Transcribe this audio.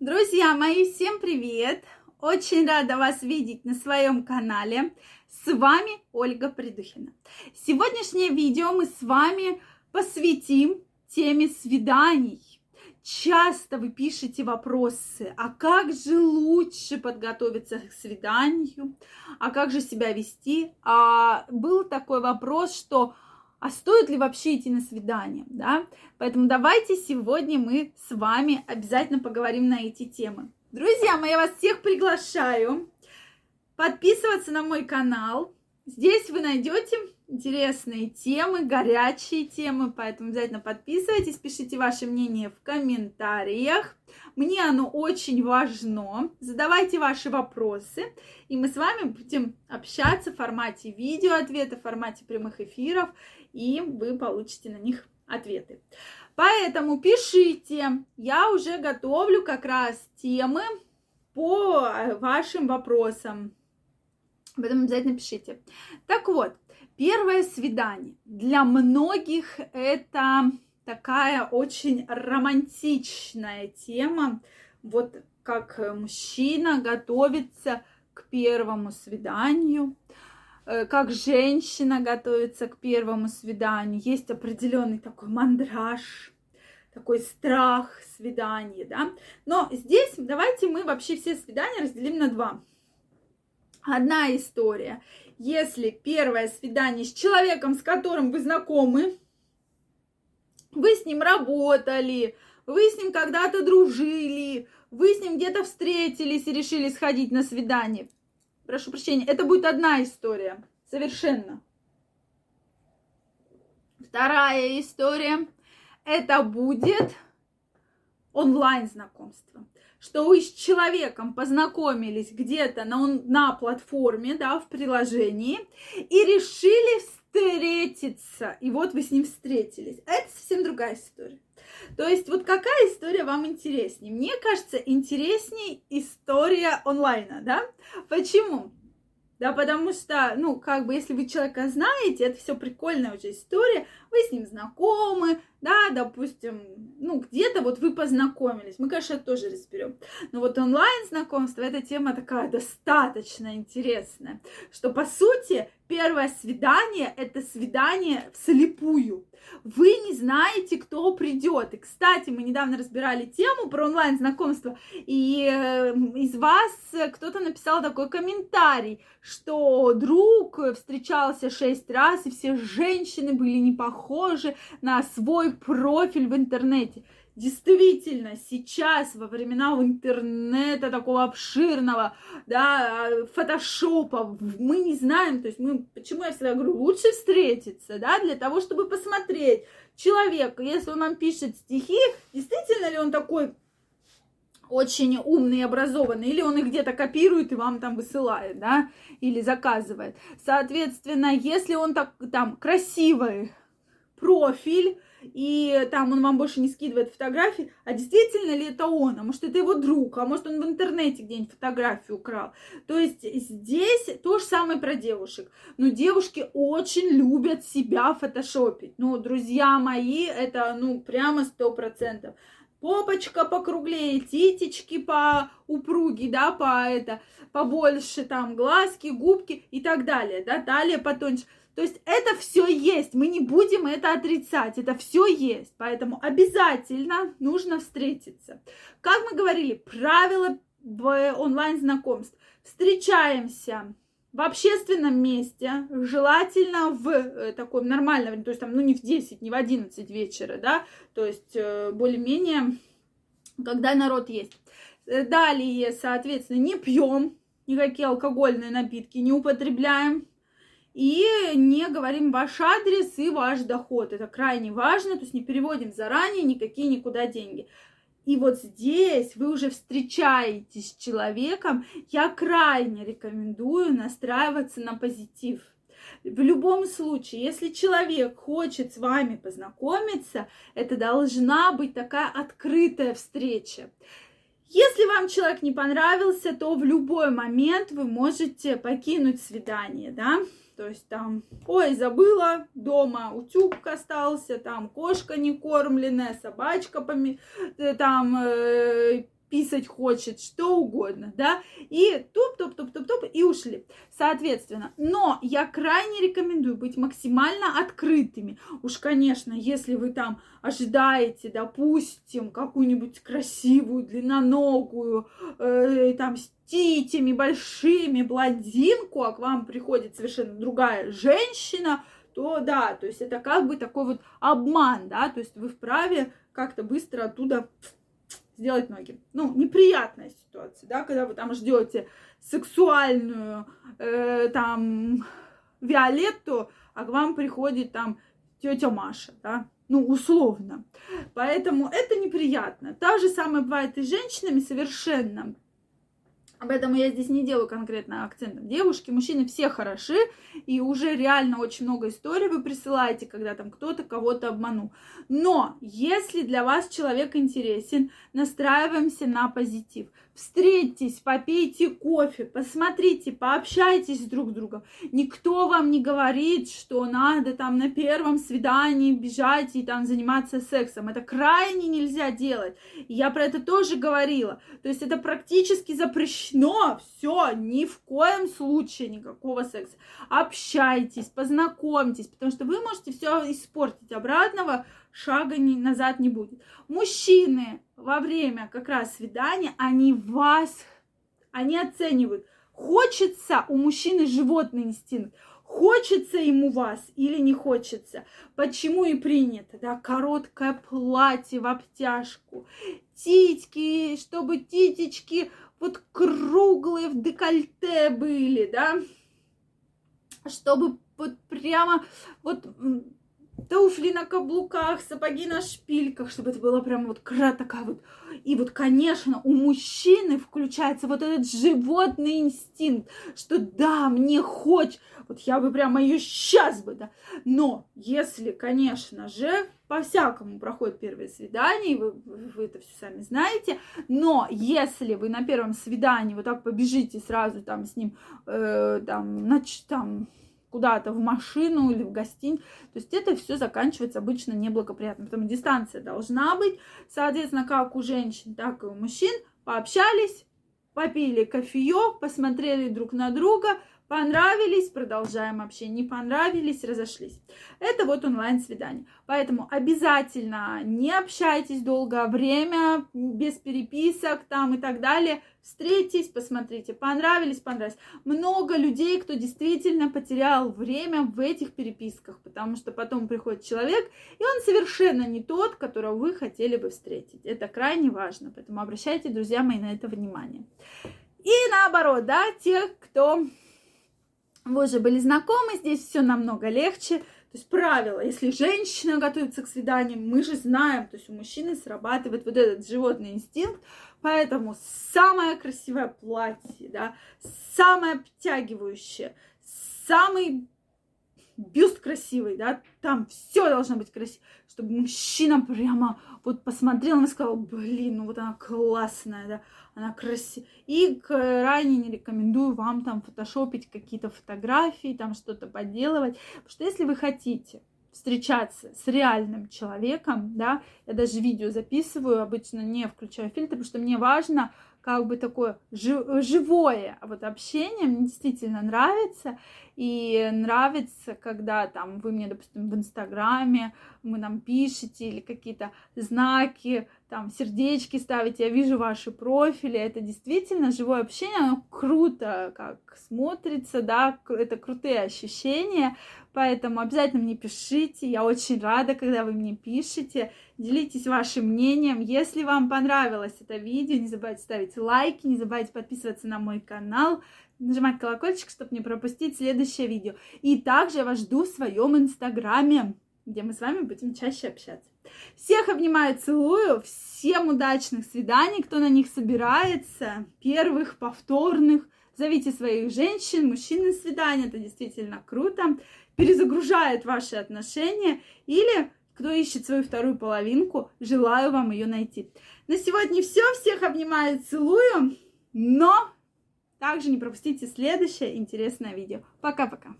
Друзья мои, всем привет! Очень рада вас видеть на своем канале. С вами Ольга Придухина. Сегодняшнее видео мы с вами посвятим теме свиданий. Часто вы пишете вопросы, а как же лучше подготовиться к свиданию, а как же себя вести. А был такой вопрос, что а стоит ли вообще идти на свидание, да? Поэтому давайте сегодня мы с вами обязательно поговорим на эти темы. Друзья мои, я вас всех приглашаю подписываться на мой канал. Здесь вы найдете интересные темы, горячие темы, поэтому обязательно подписывайтесь, пишите ваше мнение в комментариях. Мне оно очень важно. Задавайте ваши вопросы, и мы с вами будем общаться в формате видео ответа, в формате прямых эфиров, и вы получите на них ответы. Поэтому пишите, я уже готовлю как раз темы по вашим вопросам. Поэтому обязательно пишите. Так вот, первое свидание. Для многих это такая очень романтичная тема. Вот как мужчина готовится к первому свиданию, э, как женщина готовится к первому свиданию. Есть определенный такой мандраж, такой страх свидания, да. Но здесь давайте мы вообще все свидания разделим на два. Одна история. Если первое свидание с человеком, с которым вы знакомы, вы с ним работали, вы с ним когда-то дружили, вы с ним где-то встретились и решили сходить на свидание. Прошу прощения, это будет одна история. Совершенно. Вторая история. Это будет онлайн знакомство. Что вы с человеком познакомились где-то на, на платформе, да, в приложении, и решили встретиться. И вот вы с ним встретились. Это совсем другая история. То есть вот какая история вам интереснее? Мне кажется, интереснее история онлайна, да? Почему? Да, потому что, ну, как бы, если вы человека знаете, это все прикольная уже история, вы с ним знакомы, да, допустим, ну, где-то вот вы познакомились, мы, конечно, это тоже разберем. Но вот онлайн знакомство, эта тема такая достаточно интересная, что, по сути, первое свидание – это свидание вслепую. Вы не знаете, кто придет. И, кстати, мы недавно разбирали тему про онлайн-знакомство, и э, из вас кто-то написал такой комментарий, что друг встречался шесть раз, и все женщины были не похожи на свой профиль в интернете. Действительно, сейчас, во времена интернета такого обширного, да, фотошопа, мы не знаем, то есть мы, почему я всегда говорю, лучше встретиться, да, для того, чтобы посмотреть человека, если он нам пишет стихи, действительно ли он такой очень умный и образованный, или он их где-то копирует и вам там высылает, да, или заказывает. Соответственно, если он так там красивый профиль, и там он вам больше не скидывает фотографии, а действительно ли это он, а может это его друг, а может он в интернете где-нибудь фотографию украл. То есть здесь то же самое про девушек. Но девушки очень любят себя фотошопить. Ну, друзья мои, это ну прямо сто процентов попочка покруглее, титечки по упруги, да, по это, побольше там глазки, губки и так далее, да, талия потоньше. То есть это все есть, мы не будем это отрицать, это все есть, поэтому обязательно нужно встретиться. Как мы говорили, правила онлайн знакомств. Встречаемся в общественном месте, желательно в э, таком нормальном, то есть там, ну не в 10, не в 11 вечера, да, то есть э, более-менее, когда народ есть. Э, далее, соответственно, не пьем никакие алкогольные напитки, не употребляем, и не говорим ваш адрес и ваш доход. Это крайне важно, то есть не переводим заранее никакие никуда деньги. И вот здесь вы уже встречаетесь с человеком, я крайне рекомендую настраиваться на позитив. В любом случае, если человек хочет с вами познакомиться, это должна быть такая открытая встреча. Если вам человек не понравился, то в любой момент вы можете покинуть свидание, да, то есть там, ой, забыла, дома утюг остался, там кошка не кормленная, собачка поми... Э, там э, писать хочет, что угодно, да, и туп-туп-туп-туп-туп, и ушли, соответственно. Но я крайне рекомендую быть максимально открытыми. Уж, конечно, если вы там ожидаете, допустим, какую-нибудь красивую, длинноногую, э, там, с титями большими блондинку, а к вам приходит совершенно другая женщина, то да, то есть это как бы такой вот обман, да, то есть вы вправе как-то быстро оттуда сделать ноги. Ну, неприятная ситуация, да, когда вы там ждете сексуальную, э, там, Виолетту, а к вам приходит там тетя Маша, да, ну, условно. Поэтому это неприятно. Та же самое бывает и с женщинами совершенно. Поэтому я здесь не делаю конкретно акцент девушки, мужчины все хороши, и уже реально очень много историй вы присылаете, когда там кто-то кого-то обманул. Но если для вас человек интересен, настраиваемся на позитив. Встретитесь, попейте кофе, посмотрите, пообщайтесь друг с другом. Никто вам не говорит, что надо там на первом свидании бежать и там заниматься сексом. Это крайне нельзя делать. Я про это тоже говорила. То есть это практически запрещено. Все, ни в коем случае никакого секса. Общайтесь, познакомьтесь, потому что вы можете все испортить. Обратного шага не, назад не будет. Мужчины во время как раз свидания, они вас, они оценивают. Хочется у мужчины животный инстинкт, хочется ему вас или не хочется. Почему и принято, да, короткое платье в обтяжку, титьки, чтобы титечки вот круглые в декольте были, да, чтобы вот прямо вот туфли на каблуках, сапоги на шпильках, чтобы это было прям вот такая вот. И вот, конечно, у мужчины включается вот этот животный инстинкт, что да, мне хочется, вот я бы прямо ее сейчас бы, да. Но если, конечно же, по-всякому проходит первое свидание, вы, вы это все сами знаете, но если вы на первом свидании вот так побежите сразу там с ним, э, там, нач, там, куда-то в машину или в гостиницу. То есть это все заканчивается обычно неблагоприятно. Поэтому дистанция должна быть, соответственно, как у женщин, так и у мужчин. Пообщались, попили кофеек, посмотрели друг на друга, Понравились, продолжаем общение. Не понравились, разошлись. Это вот онлайн-свидание. Поэтому обязательно не общайтесь долгое время, без переписок там и так далее. Встретитесь, посмотрите, понравились, понравились. Много людей, кто действительно потерял время в этих переписках, потому что потом приходит человек, и он совершенно не тот, которого вы хотели бы встретить. Это крайне важно, поэтому обращайте, друзья мои, на это внимание. И наоборот, да, тех, кто вы уже были знакомы, здесь все намного легче. То есть правило, если женщина готовится к свиданию, мы же знаем, то есть у мужчины срабатывает вот этот животный инстинкт, поэтому самое красивое платье, да, самое обтягивающее, самый бюст красивый, да, там все должно быть красиво, чтобы мужчина прямо вот посмотрел и сказал, блин, ну вот она классная, да, она красивая. И крайне не рекомендую вам там фотошопить какие-то фотографии, там что-то поделывать, потому что если вы хотите встречаться с реальным человеком, да, я даже видео записываю, обычно не включаю фильтр, потому что мне важно как бы такое живое вот общение, мне действительно нравится, и нравится, когда там вы мне, допустим, в Инстаграме, вы нам пишете или какие-то знаки, там сердечки ставите, я вижу ваши профили, это действительно живое общение, оно круто как смотрится, да, это крутые ощущения, поэтому обязательно мне пишите, я очень рада, когда вы мне пишете, делитесь вашим мнением, если вам понравилось это видео, не забывайте ставить лайки, не забывайте подписываться на мой канал, нажимать колокольчик, чтобы не пропустить следующее видео. И также я вас жду в своем инстаграме, где мы с вами будем чаще общаться. Всех обнимаю, целую. Всем удачных свиданий, кто на них собирается. Первых, повторных. Зовите своих женщин, мужчин на свидание. Это действительно круто. Перезагружает ваши отношения. Или кто ищет свою вторую половинку, желаю вам ее найти. На сегодня все. Всех обнимаю, целую. Но также не пропустите следующее интересное видео. Пока-пока.